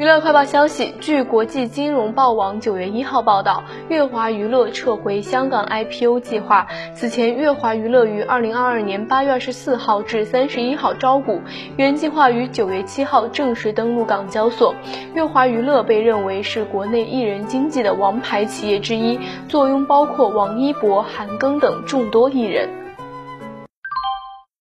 娱乐快报消息据国际金融报网九月一号报道乐华娱乐撤回香港 ipo 计划。此前乐华娱乐于二零二二年八月二十四号至三十一号招股原计划于九月七号正式登陆港交所。乐华娱乐被认为是国内艺人经济的王牌企业之一坐拥包括王一博韩庚等众多艺人。